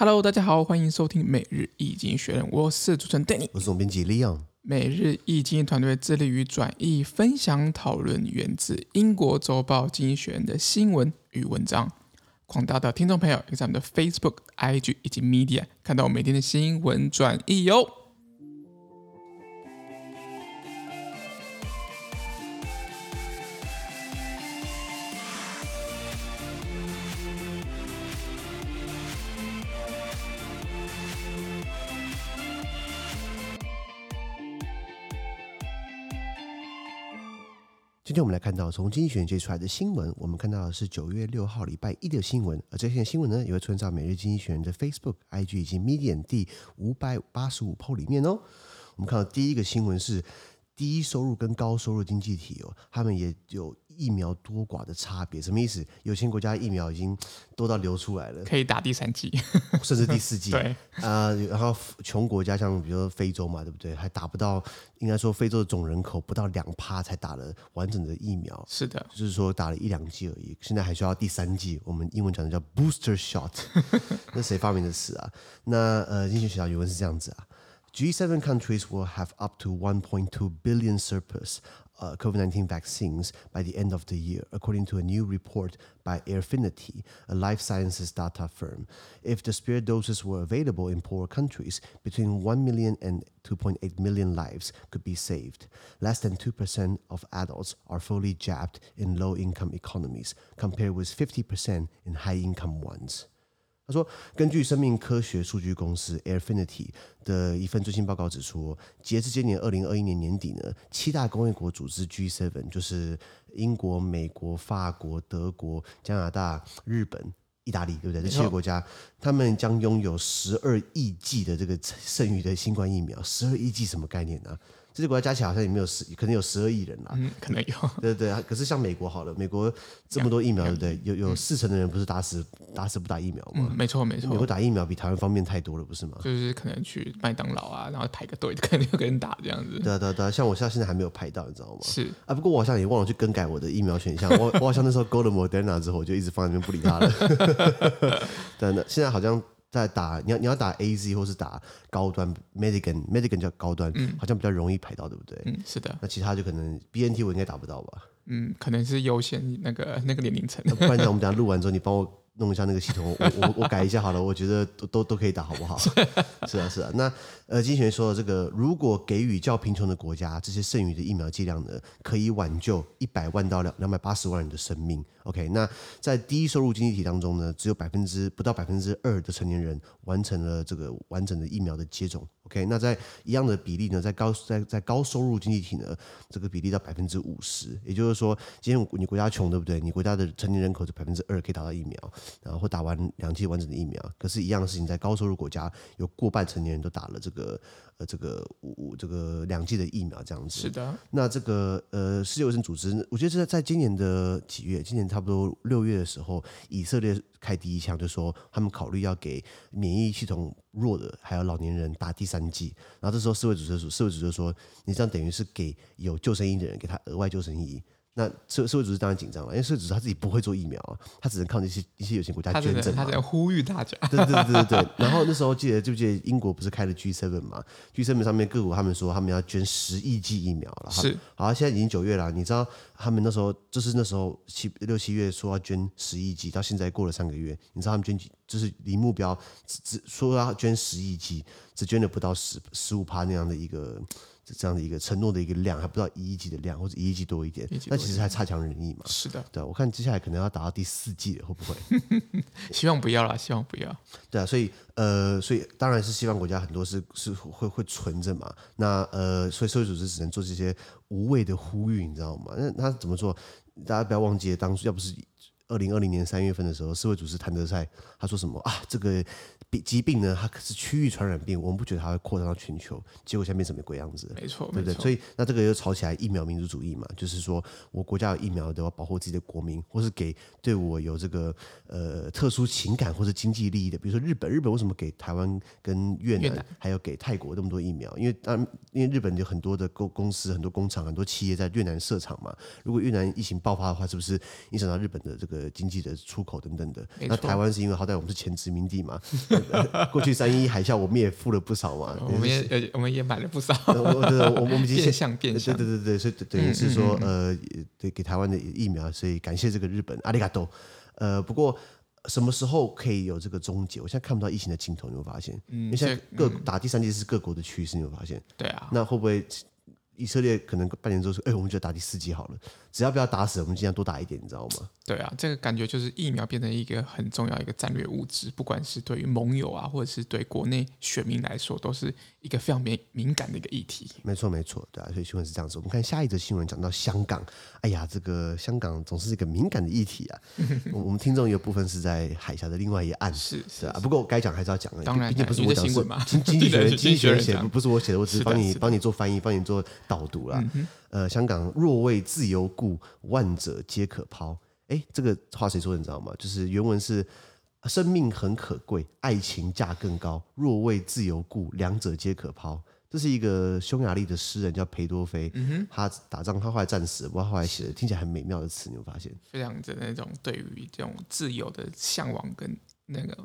Hello，大家好，欢迎收听每日易经济学人，我是主持人 Danny，我是总编辑 Leon。每日易经济团队致力于转译、分享、讨论源自英国周报《经济学人》的新闻与文章。广大的听众朋友，可以在我们的 Facebook、IG 以及 Media 看到我每天的新闻转译哟。今今天我们来看到从经济学界出来的新闻，我们看到的是九月六号礼拜一的新闻，而这些新闻呢也会存在每日经济学人的 Facebook、IG 以及 Medium 第五百八十五 po 里面哦。我们看到第一个新闻是低收入跟高收入经济体哦，他们也有。疫苗多寡的差别什么意思？有些国家疫苗已经多到流出来了，可以打第三剂，甚至第四剂。对啊、呃，然后穷国家像比如说非洲嘛，对不对？还打不到，应该说非洲的总人口不到两趴才打了完整的疫苗。是的，就是说打了一两剂而已。现在还需要第三剂，我们英文讲的叫 booster shot。那谁发明的词啊？那呃，经济学校语文是这样子啊：G7 countries will have up to 1.2 billion surplus。Uh, COVID-19 vaccines by the end of the year, according to a new report by Airfinity, a life sciences data firm. If the spare doses were available in poor countries, between 1 million and 2.8 million lives could be saved. Less than 2% of adults are fully jabbed in low-income economies, compared with 50% in high-income ones. 他说，根据生命科学数据公司 Airfinity 的一份最新报告指出，截至今年二零二一年年底呢，七大工业国组织 G7，就是英国、美国、法国、德国、加拿大、日本、意大利，对不对？这七个国家，他们将拥有十二亿剂的这个剩余的新冠疫苗。十二亿剂什么概念呢、啊？这些国家加起来好像也没有十，可能有十二亿人啦。嗯，可能有。对对对，可是像美国好了，美国这么多疫苗，对不对？有有四成的人不是打死打死不打疫苗吗？嗯，没错没错。美国打疫苗比台湾方便太多了，不是吗？就是可能去麦当劳啊，然后排个队，肯定有个人打这样子。对啊对啊对啊，像我现在现在还没有排到，你知道吗？是啊，不过我好像也忘了去更改我的疫苗选项。我我好像那时候勾了 Moderna 之后，我就一直放在那边不理他了。对，那现在好像。在打你要你要打 A Z 或是打高端 Medican Medican 叫高端，嗯，好像比较容易排到，对不对？嗯，是的。那其他就可能 B N T 我应该打不到吧？嗯，可能是优先那个那个年龄层。不然等我们等下录完之后，你帮我。弄一下那个系统，我我我改一下好了，我觉得都都都可以打，好不好？是啊是啊。那呃，经济学说的这个，如果给予较贫穷的国家这些剩余的疫苗剂量呢，可以挽救一百万到两两百八十万人的生命。OK，那在低收入经济体当中呢，只有百分之不到百分之二的成年人完成了这个完整的疫苗的接种。OK，那在一样的比例呢，在高在在高收入经济体呢，这个比例到百分之五十。也就是说，今天你国家穷，对不对？你国家的成年人口是百分之二可以打到疫苗。然后会打完两剂完整的疫苗，可是，一样的事情在高收入国家，有过半成年人都打了这个呃这个五这个两剂的疫苗，这样子。是的。那这个呃世界卫生组织，我觉得是在在今年的几月，今年差不多六月的时候，以色列开第一枪，就说他们考虑要给免疫系统弱的还有老年人打第三剂。然后这时候世卫组织说，世卫组织就说，你这样等于是给有救生衣的人给他额外救生衣。那社社会组织当然紧张了，因为社会组织他自己不会做疫苗啊，他只能靠那些一些有钱国家捐赠。他在呼吁大家。对对对对对。然后那时候记得记不记得英国不是开了 G7 嘛？G7 上面各国他们说他们要捐十亿剂疫苗了。是。好，现在已经九月了，你知道他们那时候就是那时候七六七月说要捐十亿剂，到现在过了三个月，你知道他们捐几？就是离目标只只说要捐十亿剂，只捐了不到十十五趴那样的一个。这样的一个承诺的一个量，还不到一亿剂的量，或者一亿剂多一点，那其实还差强人意嘛。是的，对，我看接下来可能要达到第四季了，会不会？希望不要啦，希望不要。对啊，所以呃，所以当然是西方国家很多是是会会存着嘛。那呃，所以社会组织只能做这些无谓的呼吁，你知道吗？那他怎么做？大家不要忘记，当初要不是二零二零年三月份的时候，世卫组织谭德赛他说什么啊？这个病。疾病呢，它可是区域传染病，我们不觉得它会扩散到全球，结果现在变成什么鬼样子？没错，对不对？所以那这个又吵起来疫苗民族主义嘛，就是说我国家有疫苗，都要保护自己的国民，或是给对我有这个呃特殊情感或是经济利益的，比如说日本，日本为什么给台湾跟越南，越南还有给泰国那么多疫苗？因为当然，因为日本有很多的公公司、很多工厂、很多企业在越南设厂嘛。如果越南疫情爆发的话，是不是影响到日本的这个个经济的出口等等的。那台湾是因为好歹我们是前殖民地嘛，过去三一海啸我们也付了不少嘛，我们也我们也买了不少。我我我们已经变相变相，对对对对，所以等于是说呃，对给台湾的疫苗，所以感谢这个日本阿里嘎多。呃，不过。什么时候可以有这个终结？我现在看不到疫情的尽头，你会发现，嗯，因为现在各打第三剂是各国的趋势，你会发现，对啊，那会不会？以色列可能半年之后说：“哎，我们就打第四剂好了，只要不要打死，我们尽量多打一点，你知道吗？”对啊，这个感觉就是疫苗变成一个很重要一个战略物资，不管是对于盟友啊，或者是对国内选民来说，都是一个非常敏敏感的一个议题。没错，没错，对啊，所以新闻是这样子。我们看下一则新闻，讲到香港。哎呀，这个香港总是一个敏感的议题啊。我们听众有部分是在海峡的另外一岸，是是啊。不过该讲还是要讲的，当然，毕竟不是我讲，的经经济学人 经济学人写，不是我写的，我只是帮你帮你做翻译，帮你做导读啦。呃，香港若为自由故，万者皆可抛。哎，这个话谁说的？你知道吗？就是原文是：生命很可贵，爱情价更高。若为自由故，两者皆可抛。这是一个匈牙利的诗人，叫裴多菲。嗯，他打仗，他后来战死，不过后来写的听起来很美妙的词，你有发现？非常的那种对于这种自由的向往跟那个。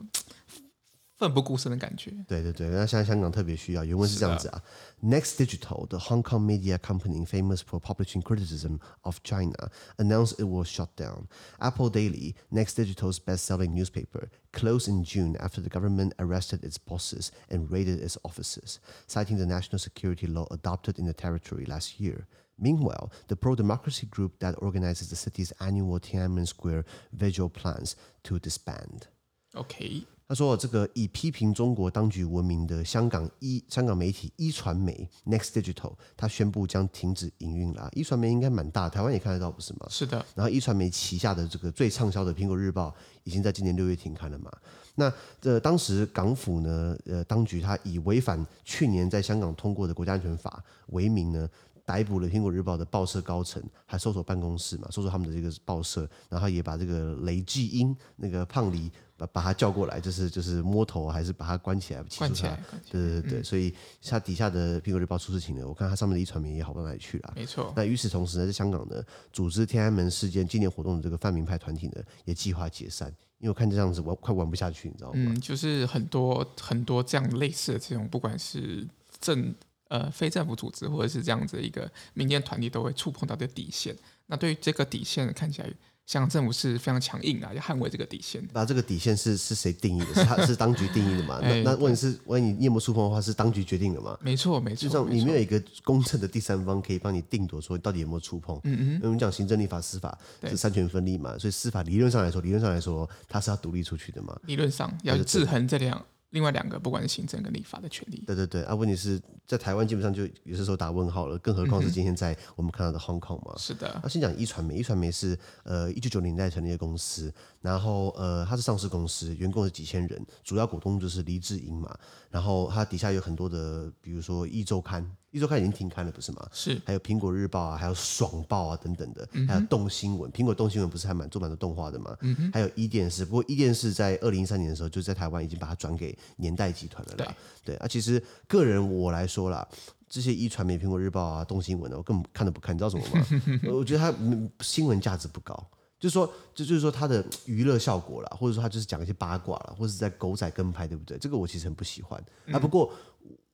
奋不顾身的感觉。对对对，那现在香港特别需要。原文是这样子啊：Next Digital, the Hong Kong media company famous for publishing criticism of China, announced it will shut down. Apple Daily, Next Digital's best-selling newspaper, closed in June after the government arrested its bosses and raided its offices, citing the national security law adopted in the territory last year. Meanwhile, the pro-democracy group that organizes the city's annual Tiananmen Square vigil plans to disband. Okay. 他说：“这个以批评中国当局闻名的香港一香港媒体一传媒 Next Digital，他宣布将停止营运了。一传媒应该蛮大，台湾也看得到，不是吗？是的。然后一传媒旗下的这个最畅销的《苹果日报》已经在今年六月停刊了嘛？那这当时港府呢，呃，当局他以违反去年在香港通过的国家安全法为名呢，逮捕了《苹果日报》的报社高层，还搜索办公室嘛，搜索他们的这个报社，然后也把这个雷继英那个胖梨。”把把他叫过来，就是就是摸头，还是把他关起来？关起来，对对对，嗯、所以他底下的苹果日报出事情了。我看他上面的一传媒也好不到哪里去了。没错。那与此同时呢，在香港呢，组织天安门事件纪念活动的这个泛民派团体呢，也计划解散，因为我看这样子玩快玩不下去，你知道吗？嗯，就是很多很多这样类似的这种，不管是政呃非政府组织，或者是这样子的一个民间团体，都会触碰到的底线。那对于这个底线看起来。香港政府是非常强硬的，要捍卫这个底线。那这个底线是是谁定义的？是他是当局定义的嘛？那那问题是，万一你有没有触碰的话，是当局决定的嘛？没错，没错。就像你没有一个公正的第三方可以帮你定夺，说到底有没有触碰？嗯嗯。我们讲行政、立法、司法是三权分立嘛，所以司法理论上来说，理论上来说，它是要独立出去的嘛。理论上要制衡这两。另外两个，不管是行政跟立法的权利，对对对啊，问题是在台湾基本上就有些时候打问号了，更何况是今天在我们看到的 Hong Kong 嘛。是的。那先讲一传媒，一传媒是呃一九九零年代成立的公司，然后呃它是上市公司，员工是几千人，主要股东就是黎智英嘛，然后它底下有很多的，比如说一周刊。一周刊已经停刊了，不是吗？是，还有苹果日报啊，还有爽报啊等等的，嗯、还有动新闻。苹果动新闻不是还蛮做蛮多动画的吗？嗯、哼还有一电视，不过一电视在二零一三年的时候，就在台湾已经把它转给年代集团了啦。对，对啊，其实个人我来说啦，这些一传媒、苹果日报啊、动新闻的，我根本看都不看，你知道什么吗？我觉得它新闻价值不高，就是说，就就是说它的娱乐效果啦，或者说它就是讲一些八卦啦，或者是在狗仔跟拍，对不对？这个我其实很不喜欢、嗯、啊。不过。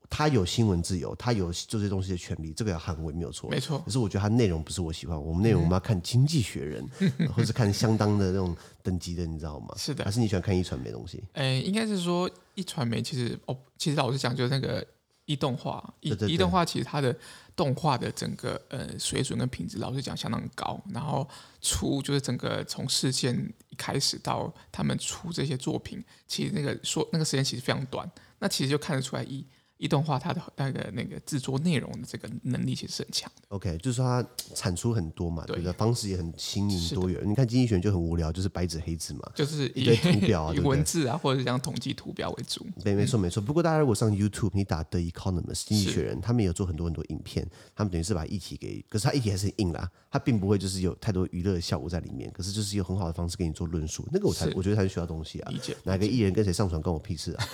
他有新闻自由，他有做这些东西的权利，这个要捍卫没有错。没错。可是我觉得他内容不是我喜欢，我们内容我们要看《经济学人》嗯，或是看相当的那种等级的，你知道吗？是的。还是你喜欢看一传媒东西？诶、欸，应该是说一传媒其实哦，其实老实讲，就是那个一动画，一一动画其实它的动画的整个呃水准跟品质，老实讲相当高。然后出就是整个从事件一开始到他们出这些作品，其实那个说那个时间其实非常短，那其实就看得出来一。一段话它的那个那个制作内容的这个能力其实是很强的。OK，就是说它产出很多嘛，对不对？方式也很新颖多元。你看经济学人就很无聊，就是白纸黑字嘛，就是以图表啊，以文字啊，或者是这样统计图表为主。对，没错没错。不过大家如果上 YouTube，你打 The Economist 经济学人，他们有做很多很多影片，他们等于是把议题给，可是他议题还是很硬啦，他并不会就是有太多娱乐的效果在里面，可是就是有很好的方式给你做论述。那个我才我觉得才是需要东西啊。理解。哪个艺人跟谁上床，关我屁事啊？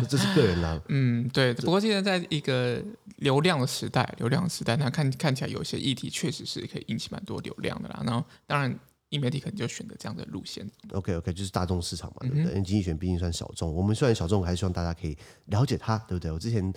这是个人啦。嗯，对。不过现在在一个。呃，流量的时代，流量的时代，那看看起来有些议题确实是可以引起蛮多流量的啦。然后，当然英媒体可能就选择这样的路线。OK OK，就是大众市场嘛，对不对？嗯、哼因为经济学毕竟算小众，我们虽然小众，还是希望大家可以了解它，对不对？我之前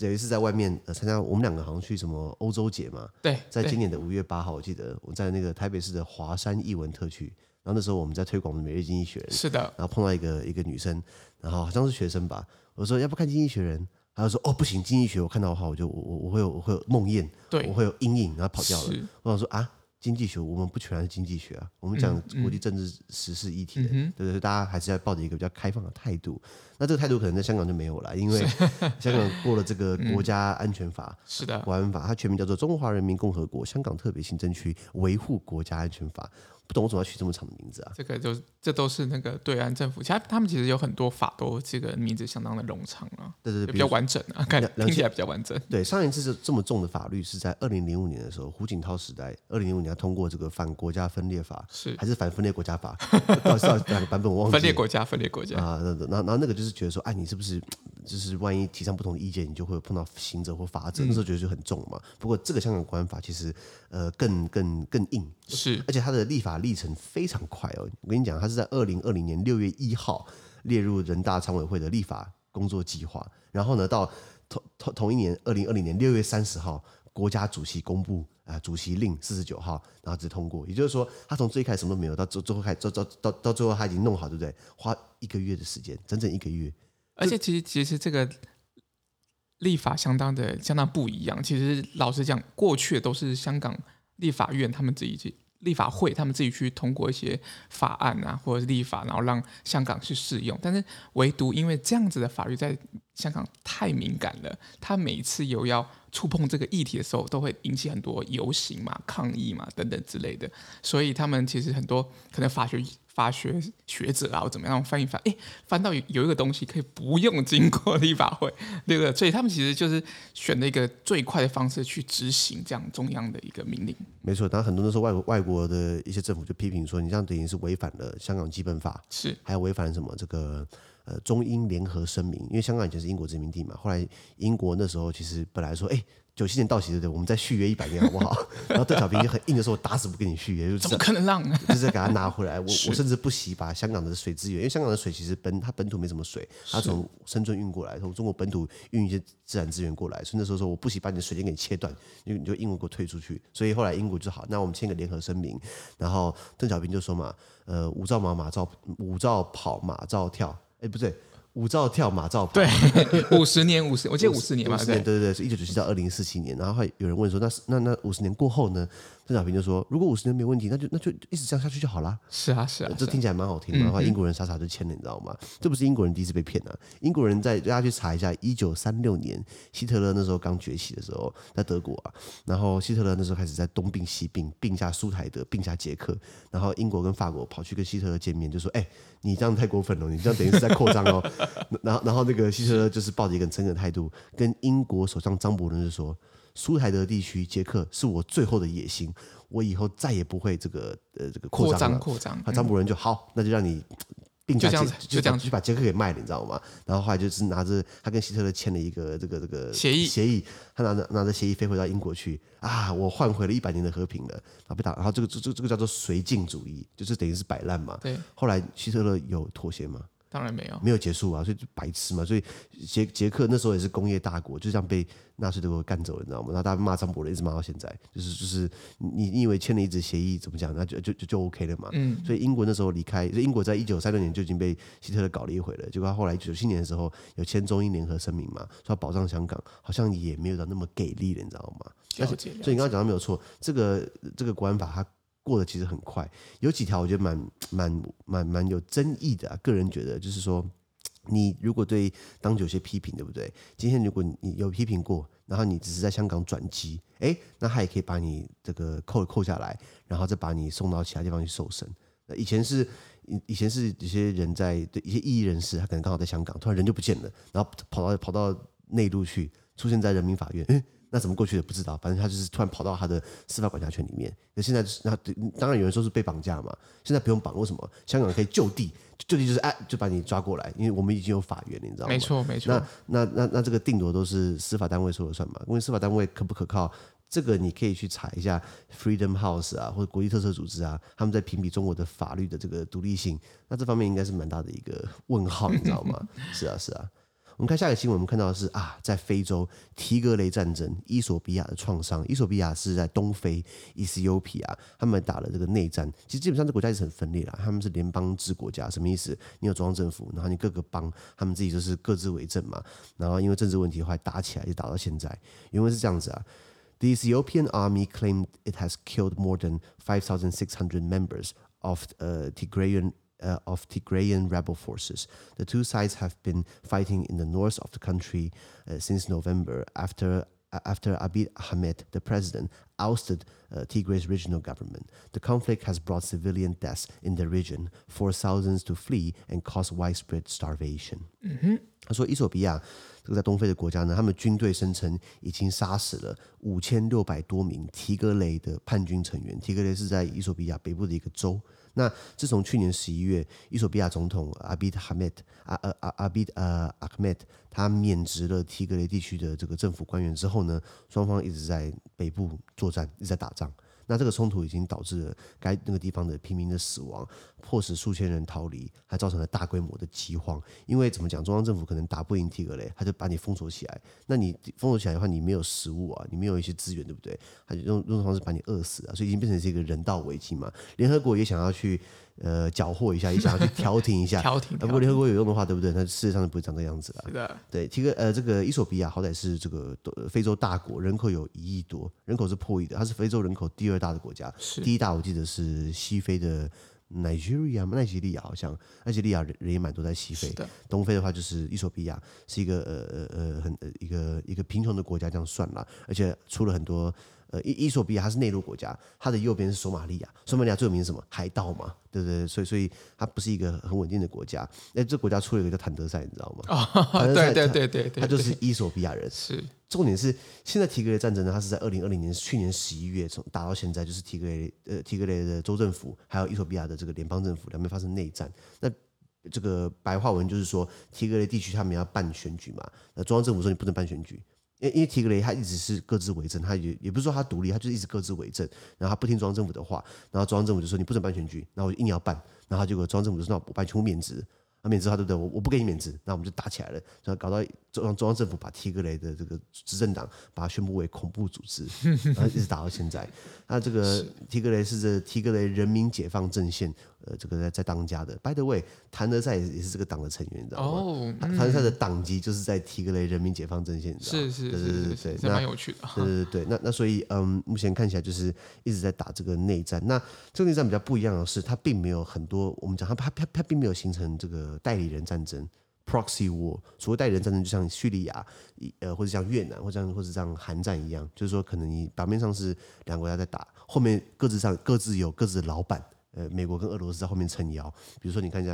有一次在外面呃参加，我们两个好像去什么欧洲节嘛，对，在今年的五月八号，我记得我在那个台北市的华山艺文特区，然后那时候我们在推广《每日经济学人》，是的，然后碰到一个一个女生，然后好像是学生吧，我说要不看《经济学人》，她就说哦不行，《经济学》我看到的话，我就我我我会有我会有梦魇，对，我会有阴影，然后跑掉了。我想说啊。经济学，我们不全然是经济学啊，我们讲国际政治时事议题的，嗯嗯、对不对？大家还是要抱着一个比较开放的态度。那这个态度可能在香港就没有了，因为 香港过了这个国家安全法，嗯、是的，国安法，它全名叫做《中华人民共和国香港特别行政区维护国家安全法》。不懂我怎么要取这么长的名字啊？这个就这都是那个对岸政府，其实他们其实有很多法都这个名字相当的冗长啊，对对对，比较完整啊，看听起来比较完整。对，上一次这这么重的法律是在二零零五年的时候，胡锦涛时代，二零零五年要通过这个反国家分裂法，是还是反分裂国家法？到底到底哪个版本我忘记了。分裂国家，分裂国家啊，那那那那个就是觉得说，哎，你是不是就是万一提倡不同的意见，你就会碰到刑责或罚则？嗯、那时候觉得就很重嘛。不过这个香港国安法其实呃更更更硬，是，而且它的立法历程非常。快哦！我跟你讲，它是在二零二零年六月一号列入人大常委会的立法工作计划，然后呢，到同同同一年二零二零年六月三十号，国家主席公布啊、呃、主席令四十九号，然后直通过。也就是说，他从最开始什么都没有，到最最后开到到到到最后他已经弄好，对不对？花一个月的时间，整整一个月。而且其实其实这个立法相当的相当不一样。其实老实讲，过去都是香港立法院他们自己去。立法会他们自己去通过一些法案啊，或者是立法，然后让香港去适用。但是唯独因为这样子的法律在香港太敏感了，他每次有要触碰这个议题的时候，都会引起很多游行嘛、抗议嘛等等之类的。所以他们其实很多可能法学。法学学者啊，或怎么样翻一翻，哎，翻到有有一个东西可以不用经过立法会，对不对？所以他们其实就是选了一个最快的方式去执行这样中央的一个命令。没错，当然很多都是外国外国的一些政府就批评说，你这样等于是违反了香港基本法，是还有违反什么这个呃中英联合声明，因为香港以前是英国殖民地嘛，后来英国那时候其实本来说，哎。九七年到期对不对？我们再续约一百年好不好？然后邓小平就很硬的说：“我打死不跟你续约。”就是怎么可能 让？就是给他拿回来。我我甚至不惜把香港的水资源，因为香港的水其实本它本土没什么水，它从深圳运过来，从中国本土运一些自然资源过来。所以那时候说我不惜把你的水电给你切断，你你就英国给我退出去。所以后来英国就好，那我们签个联合声明。然后邓小平就说嘛：“呃，舞照马马照五兆跑马照跳。”哎，不对。舞照跳，马照跑。对，五十年，五十，我记得五十年嘛，对对对，是一九九七到二零四七年。然后还有人问说，那那那五十年过后呢？邓小平就说：“如果五十年没问题，那就那就一直这样下去就好了。”是啊，是啊，这听起来蛮好听的。然后英国人傻傻就签了，你知道吗？这不是英国人第一次被骗啊！英国人在大家去查一下，一九三六年希特勒那时候刚崛起的时候，在德国啊，然后希特勒那时候开始在东并西并，并下苏台德，并下捷克，然后英国跟法国跑去跟希特勒见面，就说：“哎，你这样太过分了，你这样等于是在扩张哦。”然后，然后那个希特勒就是抱着一个诚恳的态度，跟英国首相张伯伦就说。苏台德地区，捷克是我最后的野心，我以后再也不会这个呃这个扩张了。扩张，那张伯伦就好，那就让你并驾捷，就这样就把捷克给卖了，你知道吗？然后后来就是拿着他跟希特勒签了一个这个这个协议，协议，他拿着拿着协议飞回到英国去啊，我换回了一百年的和平了，然后被打，然后这个这这这个叫做绥靖主义，就是等于是摆烂嘛。对，后来希特勒有妥协吗？当然没有，没有结束啊，所以就白痴嘛。所以捷捷克那时候也是工业大国，就这样被纳粹德国干走了，你知道吗？然后大家骂张伯伦，一直骂到现在，就是就是你你以为签了一纸协议怎么讲，那就就就就 OK 了嘛。嗯。所以英国那时候离开，英国在一九三六年就已经被希特勒搞了一回了。结果他后来九七年的时候有签中英联合声明嘛，说要保障香港，好像也没有到那么给力了，你知道吗？所以你刚刚讲的没有错，这个这个国安法它。过得其实很快，有几条我觉得蛮蛮蛮蛮有争议的啊。个人觉得就是说，你如果对当局有些批评，对不对？今天如果你有批评过，然后你只是在香港转机，诶，那他也可以把你这个扣扣下来，然后再把你送到其他地方去受审。那以前是以以前是有些人在对一些异议人士，他可能刚好在香港，突然人就不见了，然后跑到跑到内陆去，出现在人民法院。那怎么过去的不知道，反正他就是突然跑到他的司法管辖权里面。那现在那当然有人说是被绑架嘛，现在不用绑，为什么？香港可以就地，就地就是哎，就把你抓过来，因为我们已经有法院了，你知道吗？没错，没错。那那那那这个定夺都是司法单位说了算嘛？因为司法单位可不可靠？这个你可以去查一下 Freedom House 啊，或者国际特色组织啊，他们在评比中国的法律的这个独立性，那这方面应该是蛮大的一个问号，你知道吗？是啊，是啊。我们看下一个新闻，我们看到的是啊，在非洲提格雷战争，伊索比亚的创伤。伊索比亚是在东非，Ethiopia，他们打了这个内战。其实基本上这国家是很分裂啦，他们是联邦制国家，什么意思？你有中央政府，然后你各个邦，他们自己就是各自为政嘛。然后因为政治问题，后来打起来，就打到现在。原文是这样子啊：The Ethiopian army claimed it has killed more than five thousand six hundred members of uh Tigrayan Uh, of Tigrayan rebel forces. The two sides have been fighting in the north of the country uh, since November after after Abiy Ahmed, the president, ousted uh, Tigray's regional government. The conflict has brought civilian deaths in the region, forced thousands to flee, and caused widespread starvation. 嗯哼，他说，伊索比亚这个在东非的国家呢，他们军队声称已经杀死了五千六百多名提格雷的叛军成员。提格雷是在伊索比亚北部的一个州。 那自从去年十一月，伊索比亚总统阿比哈梅特阿呃阿阿比呃阿克梅特他免职了提格雷地区的这个政府官员之后呢，双方一直在北部作战，一直在打仗。那这个冲突已经导致了该那个地方的平民的死亡，迫使数千人逃离，还造成了大规模的饥荒。因为怎么讲，中央政府可能打不赢提格雷，他就把你封锁起来。那你封锁起来的话，你没有食物啊，你没有一些资源，对不对？他就用用这种方式把你饿死啊，所以已经变成是一个人道危机嘛。联合国也想要去。呃，缴获一下，也想要去调停一下。调停。如果联合国有用的话，对不对？那事实上就不会长这样子了。是的。对，提格呃，这个伊索比亚好歹是这个非洲大国，人口有一亿多，人口是破亿的，它是非洲人口第二大的国家。第一大我记得是西非的 Nigeria，奈及利亚好像，奈及利亚人人也蛮多在西非。的。东非的话就是伊索比亚，是一个呃呃呃很一个一个贫穷的国家，这样算了，而且出了很多。呃，伊伊索比亚它是内陆国家，它的右边是索马利亚，索马利亚最有名是什么？海盗嘛，对不对？所以，所以它不是一个很稳定的国家。哎，这国家出了一个叫坦德赛，你知道吗？哦，对对对对对，他就是伊索比亚人。是，重点是现在提格雷战争呢，它是在二零二零年去年十一月从打到现在，就是提格雷呃提格雷的州政府还有伊索比亚的这个联邦政府两边发生内战。那这个白话文就是说，提格雷地区他们要办选举嘛，那中央政府说你不能办选举。因因为提格雷他一直是各自为政，他也也不是说他独立，他就是一直各自为政，然后他不听中央政府的话，然后中央政府就说你不准办选举，然后我就硬要办，然后结果中央政府就说那我办全部免职。他免职，他对不对？我我不给你免职，那我们就打起来了，然后搞到中央中央政府把提格雷的这个执政党把它宣布为恐怖组织，然后一直打到现在。那这个 提格雷是这提格雷人民解放阵线，呃，这个在在当家的。By the way，谭德赛也是这个党的成员，你知道吗？哦，谭德赛的党籍就是在提格雷人民解放阵线，你知道吗？是是是对对对对，蛮有趣的。对对对，那那所以嗯，目前看起来就是一直在打这个内战。那这个内战比较不一样的是，它并没有很多我们讲它它它它并没有形成这个。代理人战争 （proxy war），所谓代理人战争，就像叙利亚，呃，或者像越南，或者像或者像韩战一样，就是说，可能你表面上是两个国家在打，后面各自上各自有各自的老板。呃，美国跟俄罗斯在后面撑腰。比如说，你看一下，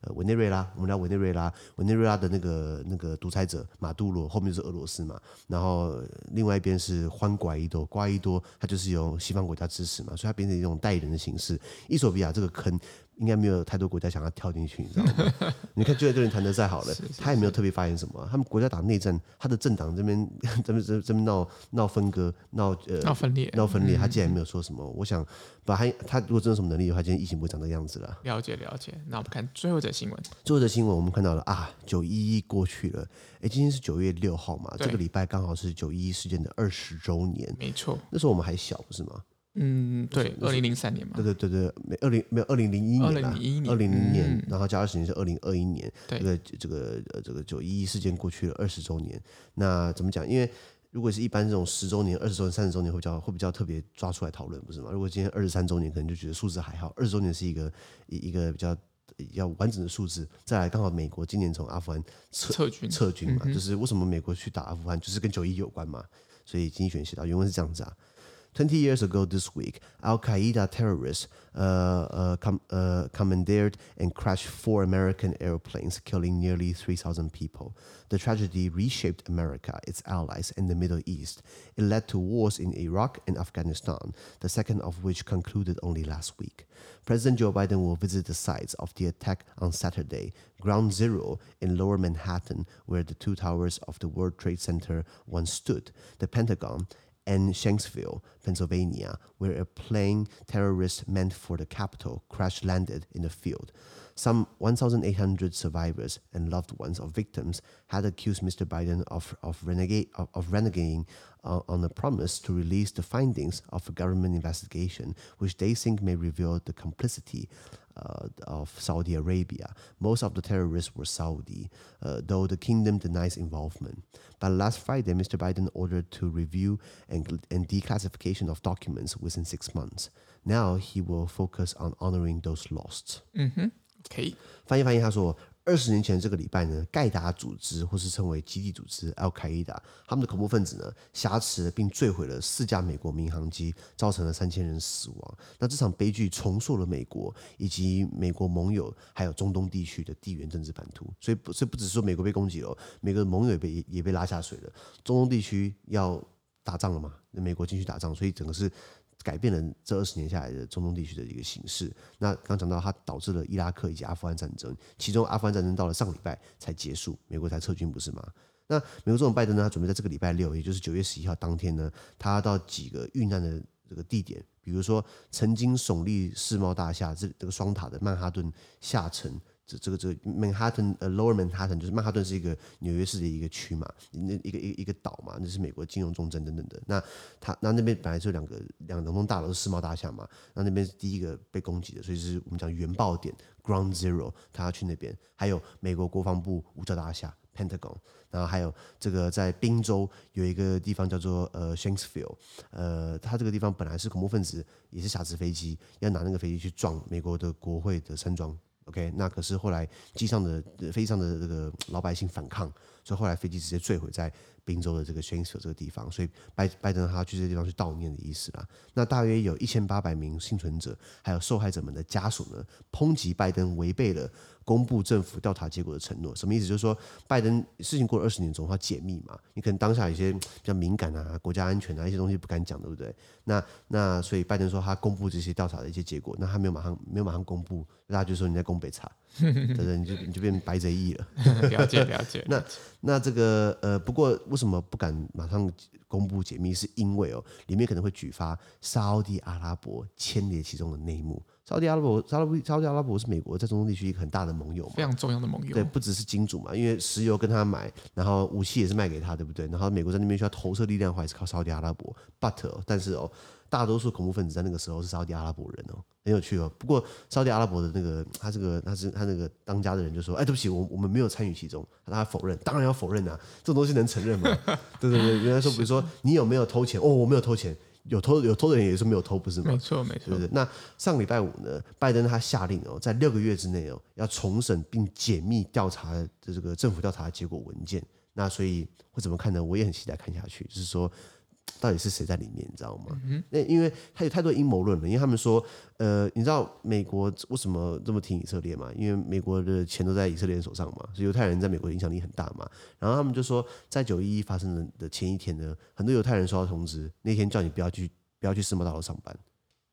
呃，委内瑞拉，我们聊委内瑞拉，委内瑞拉的那个那个独裁者马杜罗，后面是俄罗斯嘛。然后另外一边是欢瓜伊多，瓜伊多他就是由西方国家支持嘛，所以他变成一种代理人的形式。伊索比亚这个坑。应该没有太多国家想要跳进去，你知道吗？你看，就在这里谈得再好了，他也没有特别发言什么。他们国家打内战，他的政党这边这边这这边闹闹分割，闹呃闹分裂，闹分裂。他竟然没有说什么。我想，把他他如果真有什么能力的话，今天疫情不会长这个样子了。了解了解。那我们看最后的新闻。最后的新闻，我们看到了啊，九一一过去了。哎，今天是九月六号嘛？这个礼拜刚好是九一一事件的二十周年。没错。那时候我们还小，不是吗？嗯，对，二零零三年嘛，对对对对，没二零没有二零零一年，二零零一年，二零零年，嗯、然后加二十年是二零二一年，对这个这个呃这个九一一事件过去了二十周年，那怎么讲？因为如果是一般这种十周年、二十周年、三十周年会比较会比较特别抓出来讨论，不是吗？如果今天二十三周年，可能就觉得数字还好，二十周年是一个一一个比较比较完整的数字。再来，刚好美国今年从阿富汗撤撤军撤军嘛，嗯、就是为什么美国去打阿富汗，就是跟九一有关嘛。所以经济学写到原文是这样子啊。20 years ago this week, Al Qaeda terrorists uh, uh, com- uh, commandeered and crashed four American airplanes, killing nearly 3,000 people. The tragedy reshaped America, its allies, and the Middle East. It led to wars in Iraq and Afghanistan, the second of which concluded only last week. President Joe Biden will visit the sites of the attack on Saturday, Ground Zero in lower Manhattan, where the two towers of the World Trade Center once stood, the Pentagon, and Shanksville, Pennsylvania, where a plane terrorist meant for the Capitol crash landed in the field. Some 1,800 survivors and loved ones of victims had accused Mr. Biden of, of, renegade, of, of uh, on a promise to release the findings of a government investigation, which they think may reveal the complicity uh, of Saudi Arabia. Most of the terrorists were Saudi, uh, though the kingdom denies involvement. But last Friday, Mr. Biden ordered to review and, and declassification of documents within six months. Now he will focus on honoring those lost. 嗯可以。翻译翻译，他说。二十年前这个礼拜呢，盖达组织或是称为基地组织 Al-Qaeda，他们的恐怖分子呢，挟持并坠毁了四架美国民航机，造成了三千人死亡。那这场悲剧重塑了美国以及美国盟友还有中东地区的地缘政治版图。所以不，所以不只是说美国被攻击了，美国的盟友也被也被拉下水了。中东地区要打仗了嘛？那美国进去打仗，所以整个是。改变了这二十年下来的中东地区的一个形势。那刚讲到，它导致了伊拉克以及阿富汗战争，其中阿富汗战争到了上礼拜才结束，美国才撤军，不是吗？那美国总统拜登呢，他准备在这个礼拜六，也就是九月十一号当天呢，他到几个遇难的这个地点，比如说曾经耸立世贸大厦这这个双塔的曼哈顿下城。这个这个 Manhattan 呃 Lower Manhattan 就是曼哈顿是一个纽约市的一个区嘛，那一个一个一个岛嘛，那是美国金融重镇等等的。那他那那边本来就两个两栋大楼是世贸大厦嘛，那那边是第一个被攻击的，所以是我们讲原爆点 Ground Zero，他要去那边。还有美国国防部五角大厦 Pentagon，然后还有这个在宾州有一个地方叫做呃 Shanksville，呃，它这个地方本来是恐怖分子也是挟持飞机，要拿那个飞机去撞美国的国会的山庄。OK，那可是后来机上的飞机上的这个老百姓反抗，所以后来飞机直接坠毁在宾州的这个 Shanksville 这个地方，所以拜拜登他去这个地方去悼念的意思啦。那大约有一千八百名幸存者还有受害者们的家属呢，抨击拜登违背了公布政府调查结果的承诺。什么意思？就是说拜登事情过了二十年，总要解密嘛。你可能当下有些比较敏感啊，国家安全啊一些东西不敢讲，对不对？那那所以拜登说他公布这些调查的一些结果，那他没有马上没有马上公布，大家就说你在攻北查，对不对？你就你就变白贼翼了。了 解了解。那那这个呃，不过。为什么不敢马上公布解密？是因为哦，里面可能会举发沙地阿拉伯牵连其中的内幕。沙特阿拉伯，沙特沙特阿拉伯是美国在中东地区一个很大的盟友嘛，非常重要的盟友。对，不只是金主嘛，因为石油跟他买，然后武器也是卖给他，对不对？然后美国在那边需要投射力量的话，也是靠沙特阿拉伯。But 哦，但是哦。大多数恐怖分子在那个时候是沙特阿拉伯人哦，很有趣哦。不过沙特阿拉伯的那个他这个他是他那个当家的人就说：“哎，对不起，我我们没有参与其中。”他否认，当然要否认啊，这种东西能承认吗？对对对，原来说，比如说你有没有偷钱？哦，我没有偷钱，有偷有偷的人也是没有偷，不是吗？没错没错。对对。那上礼拜五呢，拜登他下令哦，在六个月之内哦，要重审并解密调查的这个政府调查结果文件。那所以会怎么看呢？我也很期待看下去，就是说。到底是谁在里面，你知道吗？那因为他有太多阴谋论了。因为他们说，呃，你知道美国为什么这么挺以色列吗？因为美国的钱都在以色列人手上嘛，所以犹太人在美国影响力很大嘛。然后他们就说，在九一一发生的的前一天呢，很多犹太人收到通知，那天叫你不要去，不要去世贸大楼上班，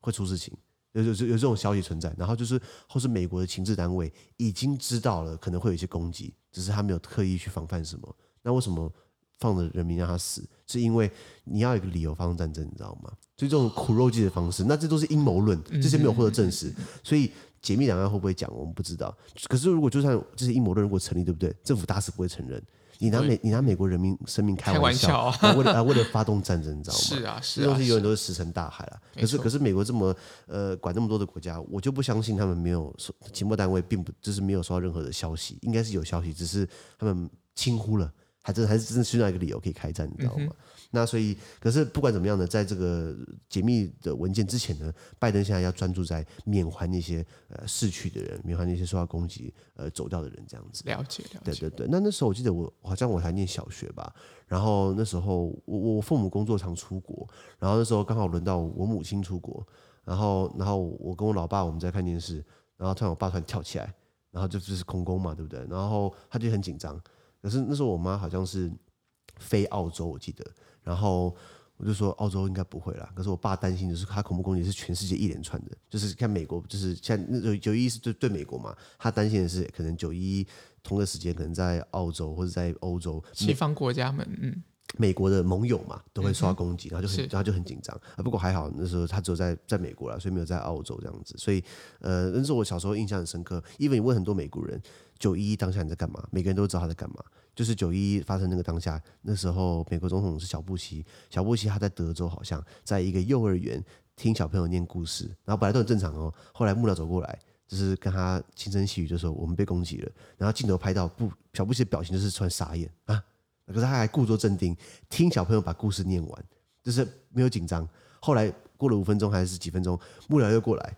会出事情，有有有这种消息存在。然后就是，或是美国的情治单位已经知道了可能会有一些攻击，只是他没有特意去防范什么。那为什么？放着人民让他死，是因为你要有一个理由发动战争，你知道吗？所以这种苦肉计的方式，那这都是阴谋论，这些没有获得证实。所以解密两岸会不会讲，我们不知道。可是如果就算这些阴谋论如果成立，对不对？政府打死不会承认。你拿美你拿美国人民生命开玩笑，玩笑啊、为了啊为了发动战争，你知道吗？是啊，是啊，这东西永远都是石沉大海了。可是可是美国这么呃管那么多的国家，我就不相信他们没有说，情报单位并不就是没有收到任何的消息，应该是有消息，只是他们轻忽了。还真还是真的需要一个理由可以开战，你知道吗？嗯、那所以，可是不管怎么样呢，在这个解密的文件之前呢，拜登现在要专注在缅怀那些呃逝去的人，缅怀那些受到攻击呃走掉的人，这样子。了解，了解。对对对。那那时候我记得我好像我还念小学吧，然后那时候我我父母工作常出国，然后那时候刚好轮到我母亲出国，然后然后我跟我老爸我们在看电视，然后突然我爸突然跳起来。然后就就是空攻嘛，对不对？然后他就很紧张。可是那时候我妈好像是飞澳洲，我记得。然后我就说澳洲应该不会啦。可是我爸担心的是，他恐怖攻击是全世界一连串的，就是看美国，就是像那九一一是对对美国嘛，他担心的是可能九一一同个时间可能在澳洲或者在欧洲西方国家们，嗯。美国的盟友嘛，都会受到攻击，然后就很，然后就很紧张啊。不过还好，那时候他只有在在美国了，所以没有在澳洲这样子。所以，呃，那是我小时候印象很深刻。因为你问很多美国人，九一一当下你在干嘛？每个人都知道他在干嘛。就是九一一发生那个当下，那时候美国总统是小布希，小布希他在德州，好像在一个幼儿园听小朋友念故事，然后本来都很正常哦。后来幕僚走过来，就是跟他轻声细语就说：“我们被攻击了。”然后镜头拍到布小布希的表情就是突然傻眼啊。可是他还故作镇定，听小朋友把故事念完，就是没有紧张。后来过了五分钟还是几分钟，幕僚又过来，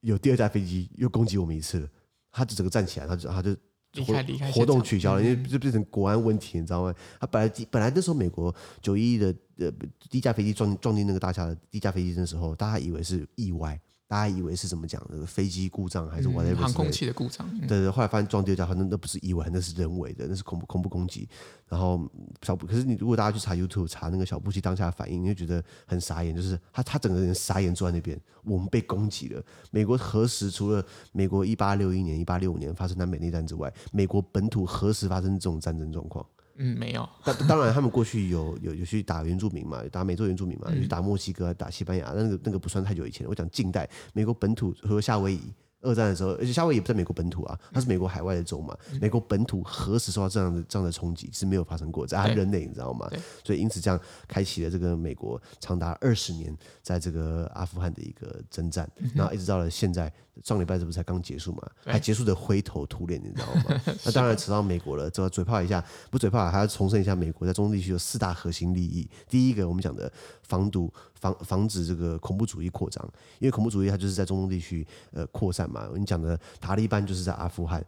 有第二架飞机又攻击我们一次了。他就整个站起来，他就他就离开离开活动取消了，因为就变成国安问题，你知道吗？他本来本来那时候美国九一一的呃第一架飞机撞撞进那个大厦的第一架飞机的时候，大家以为是意外。大家以为是怎么讲的？飞机故障还是 whatever？、嗯、航空器的故障。对对，后来发现撞第二架，那那不是意外，那是人为的，那是恐怖恐怖攻击。然后小布，可是你如果大家去查 YouTube 查那个小布希当下的反应，你会觉得很傻眼，就是他他整个人傻眼坐在那边，我们被攻击了。美国何时除了美国一八六一年、一八六五年发生南北内战之外，美国本土何时发生这种战争状况？嗯，没有。当当然，他们过去有有有去打原住民嘛，打美洲原住民嘛，有去打墨西哥、打西班牙，那个那个不算太久以前。我讲近代，美国本土和夏威夷。二战的时候，而且夏威夷也不在美国本土啊，它是美国海外的州嘛。美国本土何时受到这样的这样的冲击是没有发生过，在他人类，你知道吗？所以因此这样开启了这个美国长达二十年在这个阿富汗的一个征战，然后一直到了现在，上礼拜这不是才刚结束嘛？还结束的灰头土脸，你知道吗？那当然扯到美国了，这个嘴炮一下，不嘴炮还要重申一下，美国在中东地区有四大核心利益。第一个，我们讲的防堵。防防止这个恐怖主义扩张，因为恐怖主义它就是在中东地区呃扩散嘛。你讲的塔利班就是在阿富汗，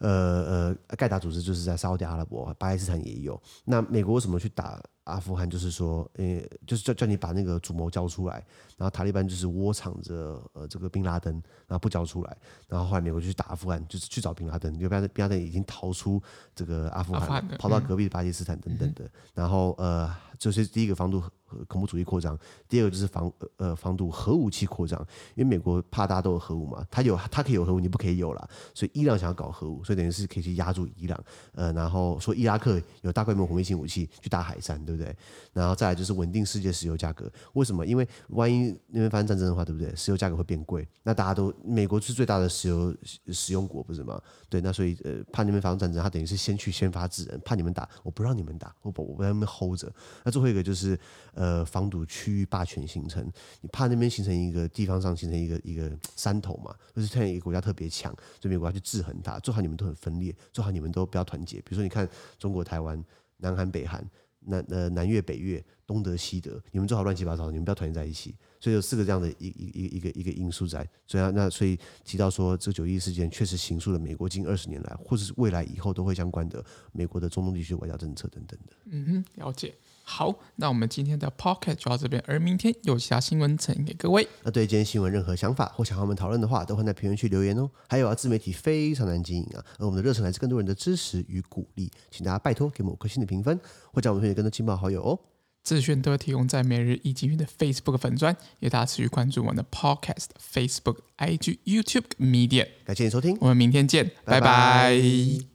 呃呃，盖达组织就是在沙乌地阿拉伯，巴基斯坦也有。那美国为什么去打阿富汗？就是说，呃，就是叫叫你把那个主谋交出来。然后塔利班就是窝藏着呃这个宾拉登，然后不交出来。然后后来美国就去打阿富汗，就是去找宾拉登，因为宾宾拉登已经逃出这个阿富汗，富汗跑到隔壁的巴基斯坦等等的。嗯、然后呃，这是第一个防堵。恐怖主义扩张，第二个就是防呃防堵核武器扩张，因为美国怕大家都有核武嘛，他有他可以有核武，你不可以有啦。所以伊朗想要搞核武，所以等于是可以去压住伊朗，呃，然后说伊拉克有大规模毁灭性武器去打海珊，对不对？然后再来就是稳定世界石油价格，为什么？因为万一那边发生战争的话，对不对？石油价格会变贵，那大家都美国是最大的石油使用国，不是吗？对，那所以呃怕那边发生战争，他等于是先去先发制人，怕你们打，我不让你们打，我不我不让他们 hold 着。那最后一个就是。呃防堵区域霸权形成，你怕那边形成一个地方上形成一个一个山头嘛？就是现在一个国家特别强，所以美国要去制衡它，做好你们都很分裂，做好你们都不要团结。比如说，你看中国台湾、南韩、北韩、南呃南越、北越、东德、西德，你们做好乱七八糟，你们不要团结在一起。所以有四个这样的一一一一个一个因素在，所以啊那所以提到说，这九一一事件确实形塑了美国近二十年来，或者是未来以后都会相关的美国的中东地区外交政策等等的。嗯哼，了解。好，那我们今天的 Pocket 就到这边，而明天有其他新闻呈给各位。那对今天新闻任何想法或想和我们讨论的话，都欢迎在评论区留言哦。还有啊，自媒体非常难经营啊，而我们的热忱来自更多人的支持与鼓励，请大家拜托给某颗星的评分，或将我们推荐更多亲朋好友哦。资讯都会提供在每日一经云的 Facebook 粉专，也大家持续关注我们的 Podcast、Facebook、IG、YouTube、Media。感谢你收听，我们明天见，拜拜。拜拜。